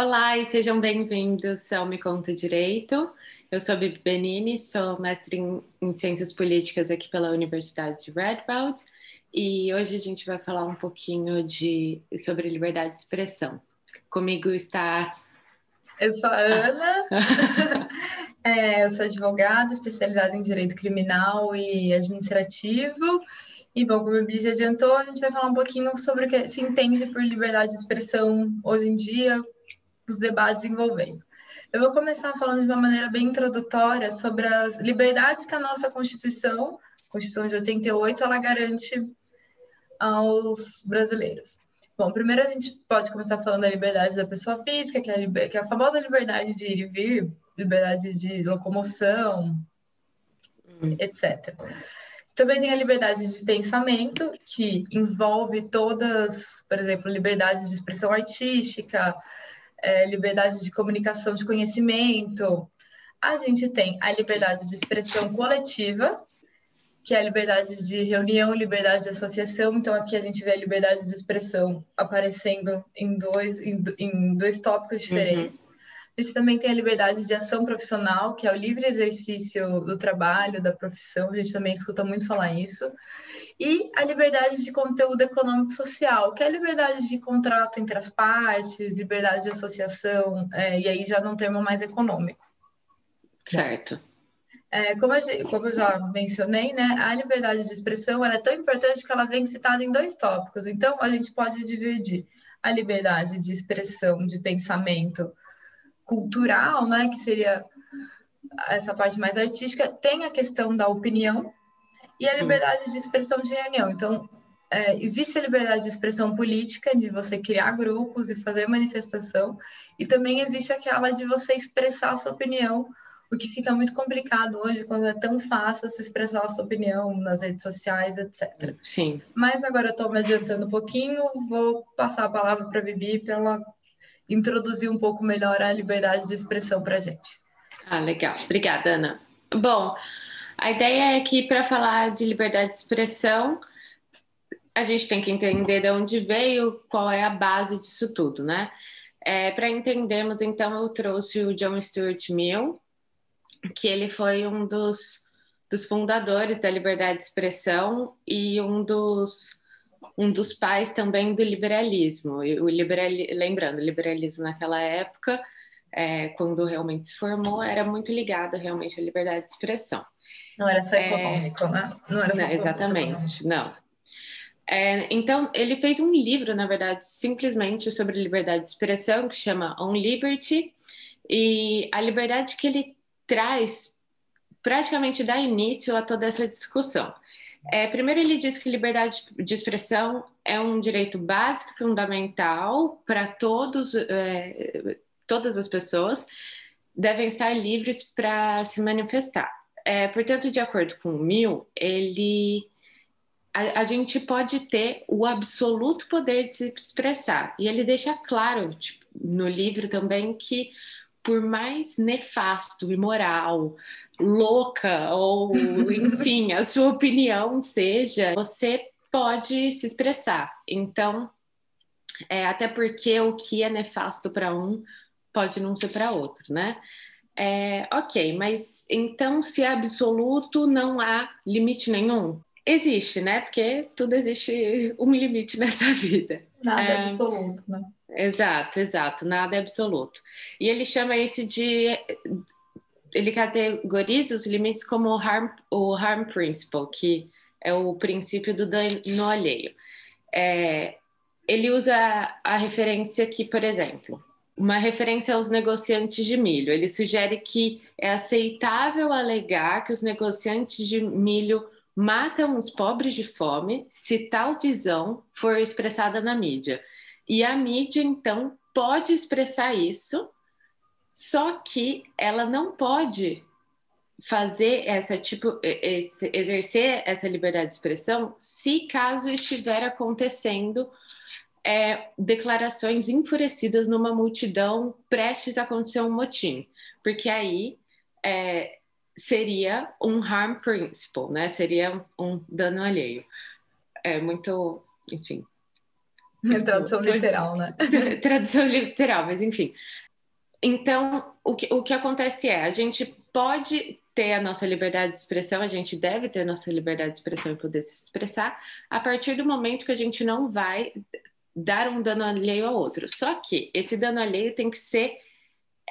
Olá e sejam bem-vindos ao Me Conta Direito. Eu sou a Bibi Benini, sou mestre em, em, Ciências Políticas aqui pela Universidade de Radboud e hoje a gente vai falar um pouquinho de, sobre liberdade de expressão. Comigo está... Eu sou a Ana, é, eu sou advogada especializada em Direito Criminal e Administrativo e, bom, como a Bibi já adiantou, a gente vai falar um pouquinho sobre o que se entende por liberdade de expressão hoje em dia, os debates envolvendo. Eu vou começar falando de uma maneira bem introdutória sobre as liberdades que a nossa Constituição, Constituição de 88, ela garante aos brasileiros. Bom, primeiro a gente pode começar falando da liberdade da pessoa física, que é a, que é a famosa liberdade de ir e vir, liberdade de locomoção, hum. etc. Também tem a liberdade de pensamento, que envolve todas, por exemplo, liberdade de expressão artística, é, liberdade de comunicação de conhecimento. A gente tem a liberdade de expressão coletiva, que é a liberdade de reunião, liberdade de associação. Então, aqui a gente vê a liberdade de expressão aparecendo em dois, em, em dois tópicos diferentes. Uhum. A gente também tem a liberdade de ação profissional, que é o livre exercício do trabalho, da profissão. A gente também escuta muito falar isso e a liberdade de conteúdo econômico social, que é a liberdade de contrato entre as partes, liberdade de associação, é, e aí já não termo mais econômico. Certo. É, como, a, como, eu já mencionei, né, a liberdade de expressão é tão importante que ela vem citada em dois tópicos. Então, a gente pode dividir a liberdade de expressão, de pensamento cultural, né, que seria essa parte mais artística, tem a questão da opinião, e a hum. liberdade de expressão de reunião. Então, é, existe a liberdade de expressão política, de você criar grupos e fazer manifestação, e também existe aquela de você expressar a sua opinião, o que fica muito complicado hoje quando é tão fácil se expressar a sua opinião nas redes sociais, etc. Sim. Mas agora eu estou me adiantando um pouquinho, vou passar a palavra para a Bibi para ela introduzir um pouco melhor a liberdade de expressão para a gente. Ah, legal. Obrigada, Ana. Bom, a ideia é que para falar de liberdade de expressão, a gente tem que entender de onde veio, qual é a base disso tudo, né? É, para entendermos, então, eu trouxe o John Stuart Mill, que ele foi um dos, dos fundadores da liberdade de expressão e um dos um dos pais também do liberalismo. O liberal, lembrando, o liberalismo naquela época, é, quando realmente se formou, era muito ligado realmente à liberdade de expressão. Não era só é, econômico, é... né? Não era só não, Exatamente, não. É, então, ele fez um livro, na verdade, simplesmente sobre liberdade de expressão, que chama On Liberty, e a liberdade que ele traz praticamente dá início a toda essa discussão. É, primeiro, ele diz que liberdade de expressão é um direito básico, fundamental para todos, é, todas as pessoas, devem estar livres para se manifestar. É, portanto, de acordo com o Mill, ele a, a, gente pode ter o absoluto poder de se expressar. E ele deixa claro tipo, no livro também que, por mais nefasto, imoral, louca, ou enfim, a sua opinião seja, você pode se expressar. Então, é, até porque o que é nefasto para um pode não ser para outro, né? É, ok, mas então se é absoluto, não há limite nenhum? Existe, né? Porque tudo existe um limite nessa vida. Nada é, é absoluto, né? Exato, exato, nada é absoluto. E ele chama isso de. Ele categoriza os limites como o harm, o harm principle, que é o princípio do dano alheio. É, ele usa a referência que, por exemplo, uma referência aos negociantes de milho. Ele sugere que é aceitável alegar que os negociantes de milho matam os pobres de fome se tal visão for expressada na mídia. E a mídia, então, pode expressar isso, só que ela não pode fazer essa tipo exercer essa liberdade de expressão se caso estiver acontecendo é, declarações enfurecidas numa multidão prestes a acontecer um motim, porque aí é, seria um harm principle, né? Seria um dano alheio. É muito, enfim, É tradução literal, né? tradução literal, mas enfim. Então, o que, o que acontece é, a gente pode ter a nossa liberdade de expressão, a gente deve ter a nossa liberdade de expressão e poder se expressar a partir do momento que a gente não vai dar um dano alheio ao outro. Só que esse dano alheio tem que ser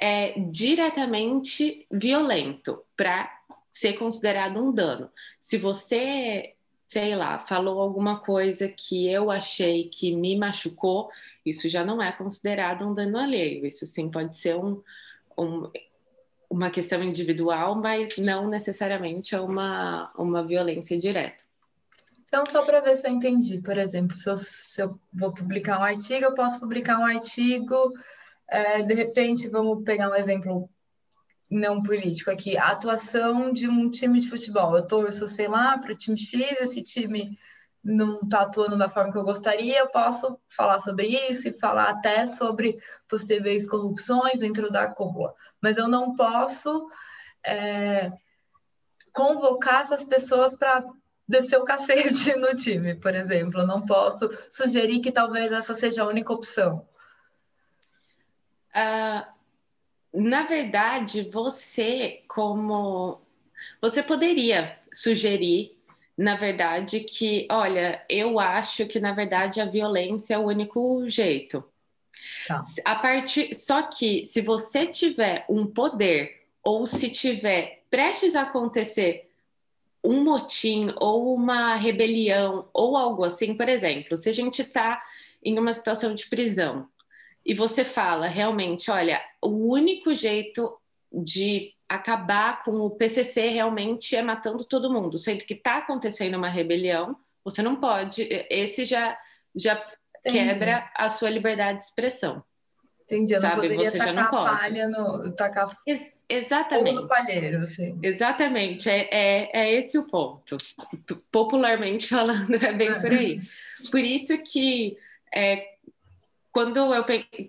é, diretamente violento para ser considerado um dano. Se você, sei lá, falou alguma coisa que eu achei que me machucou, isso já não é considerado um dano alheio. Isso sim pode ser um, um uma questão individual, mas não necessariamente é uma, uma violência direta. Então, só para ver se eu entendi, por exemplo, se eu, se eu, vou publicar um artigo, eu posso publicar um artigo, é, de repente, vamos pegar um exemplo não político aqui, a atuação de um time de futebol. Eu torço, sei lá, para o time X, esse time não está atuando da forma que eu gostaria, eu posso falar sobre isso e falar até sobre possíveis corrupções dentro da cúpula. Mas eu não posso é, convocar essas pessoas para descer o cacete no time, por exemplo. Eu não posso sugerir que talvez essa seja a única opção. Uh, na verdade, você, como. Você poderia sugerir, na verdade, que, olha, eu acho que, na verdade, a violência é o único jeito. Tá. A partir, só que se você tiver um poder ou se tiver prestes a acontecer um motim ou uma rebelião ou algo assim, por exemplo, se a gente está em uma situação de prisão e você fala realmente, olha, o único jeito de acabar com o PCC realmente é matando todo mundo, sendo que está acontecendo uma rebelião, você não pode, esse já já quebra a sua liberdade de expressão. Entendi, eu sabe? você já não pode. palha no tacar Ex exatamente. no palheiro, assim. Exatamente, é, é, é, esse o ponto. Popularmente falando, é bem por aí. Por isso que é, quando, eu,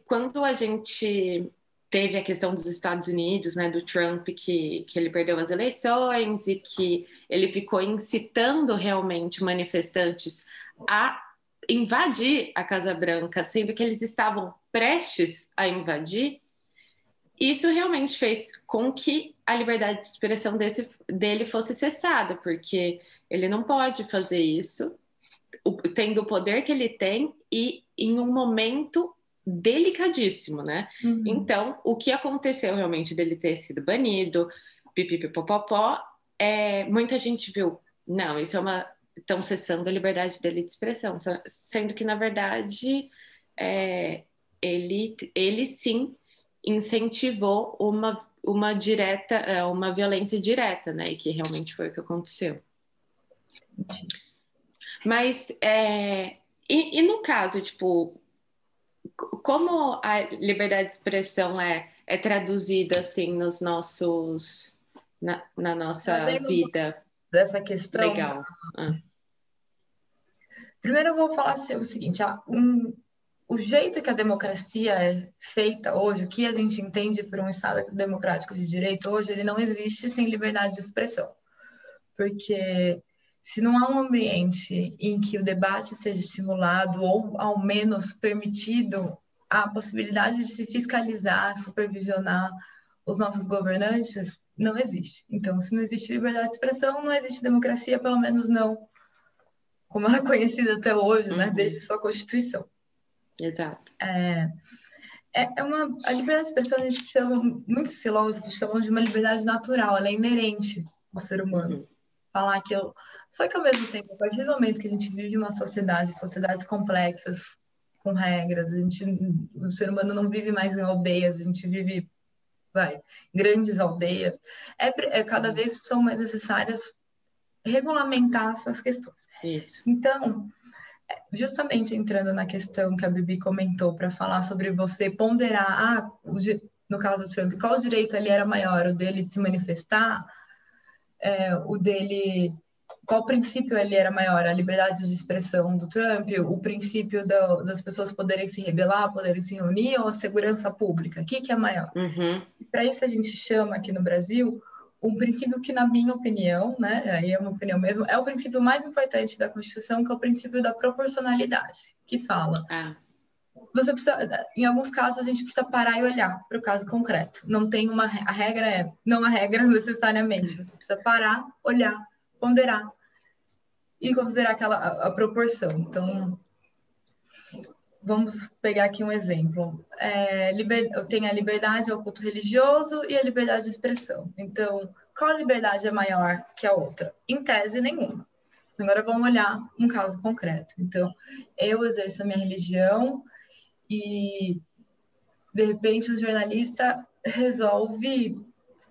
quando a gente teve a questão dos Estados Unidos, né, do Trump, que, que ele perdeu as eleições e que ele ficou incitando realmente manifestantes a invadir a Casa Branca, sendo que eles estavam prestes a invadir, isso realmente fez com que a liberdade de expressão desse, dele fosse cessada, porque ele não pode fazer isso, tendo o poder que ele tem e em um momento delicadíssimo, né? Uhum. Então, o que aconteceu realmente dele ter sido banido, pipipipopopó, é, muita gente viu, não, isso é uma estão cessando a liberdade dele de expressão, sendo que, na verdade, é, ele, ele sim incentivou uma, uma direta, é, uma violência direta, né? E que realmente foi o que aconteceu. Mas, é, e, e no caso, tipo, como a liberdade de expressão é, é traduzida assim nos nossos na, na nossa vida dessa questão legal ah. Primeiro eu vou falar assim, o seguinte, ah, um, o jeito que a democracia é feita hoje, o que a gente entende por um Estado democrático de direito hoje, ele não existe sem liberdade de expressão. Porque se não há um ambiente em que o debate seja estimulado ou, ao menos, permitido a possibilidade de se fiscalizar, supervisionar os nossos governantes, não existe. Então, se não existe liberdade de expressão, não existe democracia, pelo menos não como ela é conhecida até hoje, né, uhum. desde sua constituição. Exato. É, é, é uma a liberdade de expressão a gente chama muitos filósofos chamam de uma liberdade natural, ela é inerente ao ser humano. Falar que eu só que ao mesmo tempo, a partir do momento que a gente vive uma sociedade, sociedades complexas com regras, a gente o ser humano não vive mais em aldeias, a gente vive vai, grandes aldeias, é, é cada vez são mais necessárias regulamentar essas questões. Isso. Então, justamente entrando na questão que a Bibi comentou para falar sobre você ponderar, ah, no caso do Trump, qual direito ali era maior, o dele de se manifestar, é, o dele, qual princípio ali era maior, a liberdade de expressão do Trump, o princípio da, das pessoas poderem se rebelar, poderem se reunir, ou a segurança pública, o que, que é maior? Uhum. Para isso a gente chama aqui no Brasil um princípio que, na minha opinião, né, aí é uma opinião mesmo, é o princípio mais importante da Constituição, que é o princípio da proporcionalidade, que fala. Ah. Você precisa, em alguns casos, a gente precisa parar e olhar para o caso concreto. Não tem uma a regra é não a regra necessariamente. Você precisa parar, olhar, ponderar e considerar aquela a, a proporção. Então, vamos pegar aqui um exemplo. É, liber, tem a liberdade ao culto religioso e a liberdade de expressão. Então, qual liberdade é maior que a outra? Em tese, nenhuma. Agora vamos olhar um caso concreto. Então, eu exerço a minha religião e, de repente, um jornalista resolve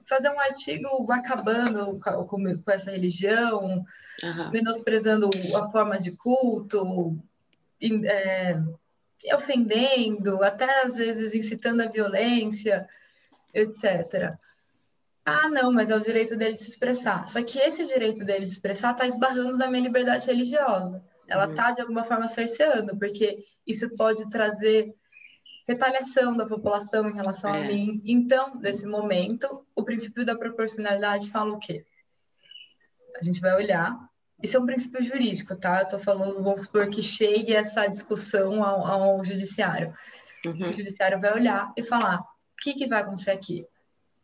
fazer um artigo acabando com, com essa religião, uhum. menosprezando a forma de culto, é, ofendendo, até às vezes incitando a violência, etc. Ah, não, mas é o direito dele de se expressar. Só que esse direito dele de se expressar está esbarrando na minha liberdade religiosa. Ela está, uhum. de alguma forma, cerceando, porque isso pode trazer retaliação da população em relação é. a mim. Então, nesse momento, o princípio da proporcionalidade fala o quê? A gente vai olhar isso é um princípio jurídico, tá? Eu tô falando, vamos supor que chegue essa discussão ao, ao judiciário. Uhum. O judiciário vai olhar e falar: o que, que vai acontecer aqui?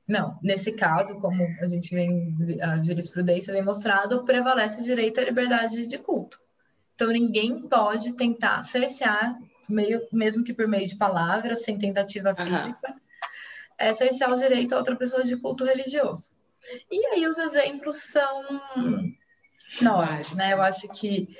Não, nesse caso, como a gente vem, a jurisprudência vem mostrado, prevalece o direito à liberdade de culto. Então, ninguém pode tentar cercear, meio, mesmo que por meio de palavras, sem tentativa física, uhum. é, cercear o direito a outra pessoa de culto religioso. E aí os exemplos são não, né? Eu acho que,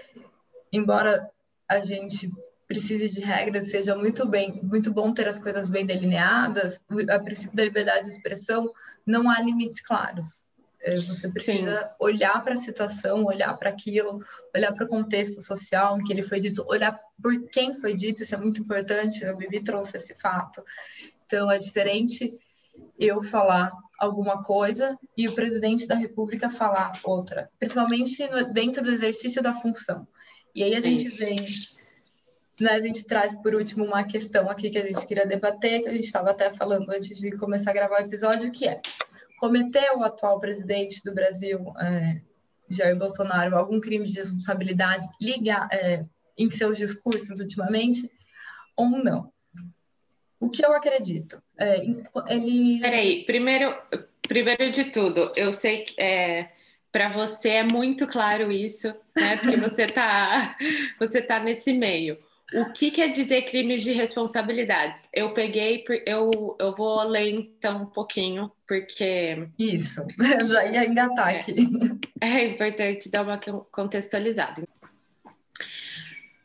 embora a gente precise de regras, seja muito bem, muito bom ter as coisas bem delineadas, a princípio da liberdade de expressão, não há limites claros. É, você precisa Sim. olhar para a situação, olhar para aquilo, olhar para o contexto social em que ele foi dito, olhar por quem foi dito, isso é muito importante. A Bibi trouxe esse fato. Então, é diferente eu falar alguma coisa e o presidente da República falar outra, principalmente no, dentro do exercício da função. E aí a gente Isso. vem, né, a gente traz por último uma questão aqui que a gente queria debater, que a gente estava até falando antes de começar a gravar o episódio, que é cometeu o atual presidente do Brasil, é, Jair Bolsonaro, algum crime de responsabilidade liga, é, em seus discursos ultimamente ou não? O que eu acredito? É, ele. Peraí, primeiro, primeiro de tudo, eu sei que é, para você é muito claro isso, né? Porque você está você tá nesse meio. O que quer dizer crimes de responsabilidade? Eu peguei, eu, eu vou ler então um pouquinho, porque. Isso, já ia engatar é, aqui. É importante dar uma contextualizada.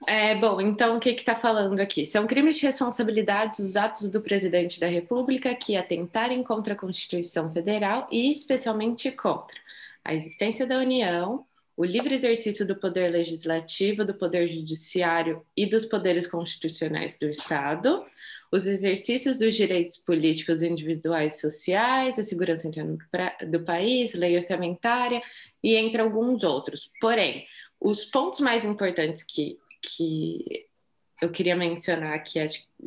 É, bom, então o que está falando aqui? São crimes de responsabilidade os atos do presidente da República que atentarem contra a Constituição Federal e especialmente contra a existência da União, o livre exercício do poder legislativo, do poder judiciário e dos poderes constitucionais do Estado, os exercícios dos direitos políticos individuais e sociais, a segurança interna do país, lei orçamentária e entre alguns outros. Porém, os pontos mais importantes que que eu queria mencionar que a,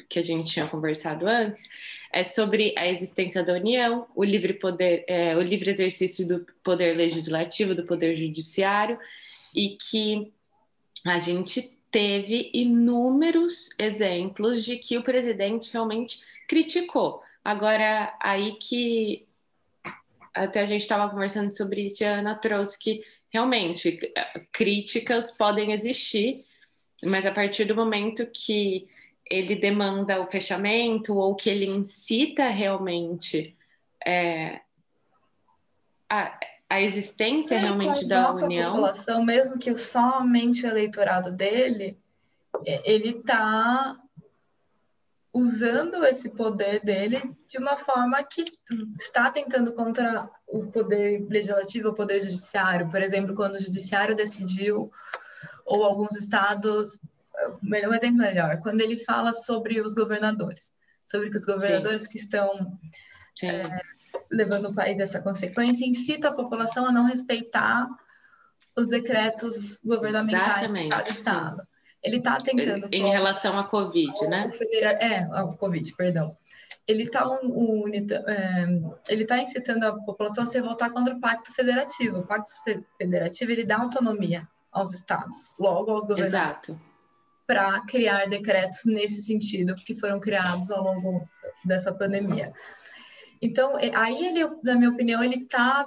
que a gente tinha conversado antes é sobre a existência da União, o livre poder, é, o livre exercício do poder legislativo, do poder judiciário, e que a gente teve inúmeros exemplos de que o presidente realmente criticou. Agora, aí que até a gente estava conversando sobre isso, a Ana trouxe que realmente críticas podem existir mas a partir do momento que ele demanda o fechamento ou que ele incita realmente é, a, a existência ele realmente da União. A população, mesmo que somente o eleitorado dele, é, ele está usando esse poder dele de uma forma que está tentando contra o poder legislativo, o poder judiciário. Por exemplo, quando o judiciário decidiu ou alguns estados, melhor exemplo melhor, quando ele fala sobre os governadores, sobre que os governadores Sim. que estão é, levando o país a essa consequência incita a população a não respeitar os decretos governamentais Exatamente. de cada estado. Sim. Ele está tentando. Em relação à Covid, né? Federa... É, ao Covid, perdão. Ele está um, um, é, ele tá incitando a população a se voltar contra o Pacto Federativo. O Pacto Federativo ele dá autonomia aos estados, logo aos governadores. Exato. Para criar decretos nesse sentido que foram criados ao longo dessa pandemia. Então, aí ele, na minha opinião, ele está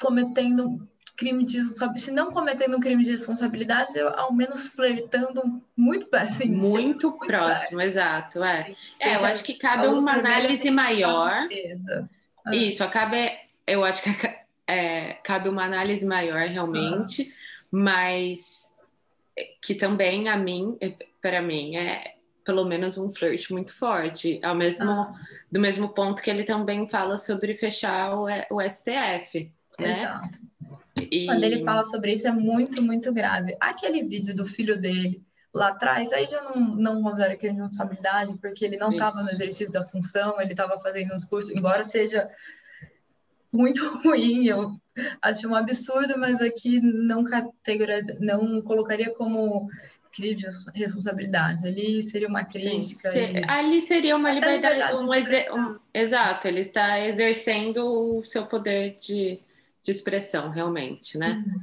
cometendo crime de se não cometendo um crime de responsabilidade, eu, ao menos flertando muito perto. Muito, muito próximo, perto. exato. É. é, eu acho que cabe uma análise maior. Ah. Isso, acaba, eu acho que é, cabe uma análise maior realmente, ah. mas que também a mim, para mim, é pelo menos um flerte muito forte, ao mesmo ah. do mesmo ponto que ele também fala sobre fechar o, o STF, né? Exato. E... Quando ele fala sobre isso é muito, muito grave. Aquele vídeo do filho dele lá atrás, aí já não, não considero que responsabilidade, porque ele não estava no exercício da função, ele estava fazendo uns cursos, embora seja muito ruim, eu acho um absurdo, mas aqui não categoriza, não colocaria como crime de responsabilidade. Ali seria uma crítica. Sim, e... Ali seria uma liberdade, liberdade um, exer... um, exato, ele está exercendo o seu poder de de expressão, realmente, né? Uhum.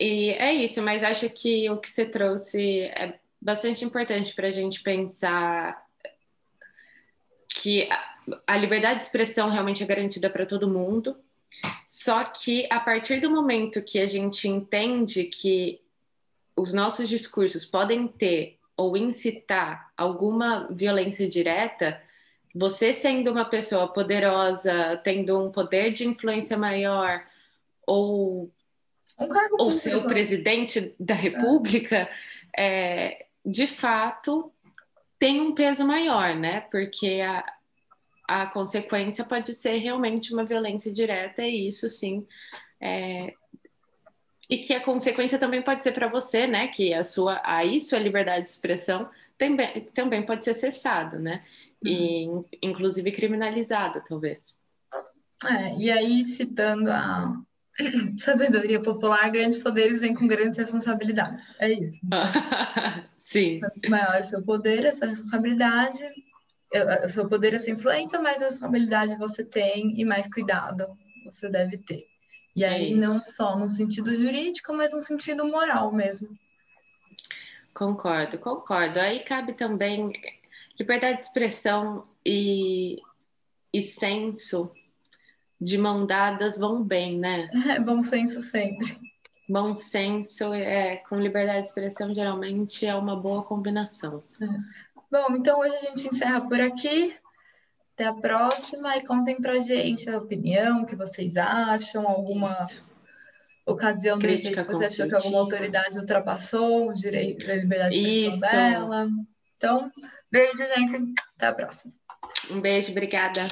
E é isso, mas acho que o que você trouxe é bastante importante para a gente pensar que a liberdade de expressão realmente é garantida para todo mundo, só que a partir do momento que a gente entende que os nossos discursos podem ter ou incitar alguma violência direta, você sendo uma pessoa poderosa, tendo um poder de influência maior, ou, um ou ser o presidente da República, é. É, de fato tem um peso maior, né? Porque a, a consequência pode ser realmente uma violência direta, e isso sim. É, e que a consequência também pode ser para você, né? Que a sua, aí sua liberdade de expressão também, também pode ser cessada, né? E uhum. inclusive criminalizada, talvez. É, e aí, citando a sabedoria popular, grandes poderes vêm com grandes responsabilidades. É isso. Sim. Quanto maior o seu poder, essa responsabilidade, o seu poder, essa influência, mais responsabilidade você tem e mais cuidado você deve ter. E aí, é não só no sentido jurídico, mas no sentido moral mesmo. Concordo, concordo. Aí cabe também liberdade de expressão e, e senso de mão dadas vão bem, né? É, bom senso sempre. Bom senso é, com liberdade de expressão geralmente é uma boa combinação. É. Bom, então hoje a gente encerra por aqui. Até a próxima e contem pra gente a opinião, o que vocês acham, alguma Isso. ocasião de repente você achou que alguma autoridade ultrapassou o direito da liberdade de expressão dela. Então, beijo, gente. Até a próxima. Um beijo, obrigada.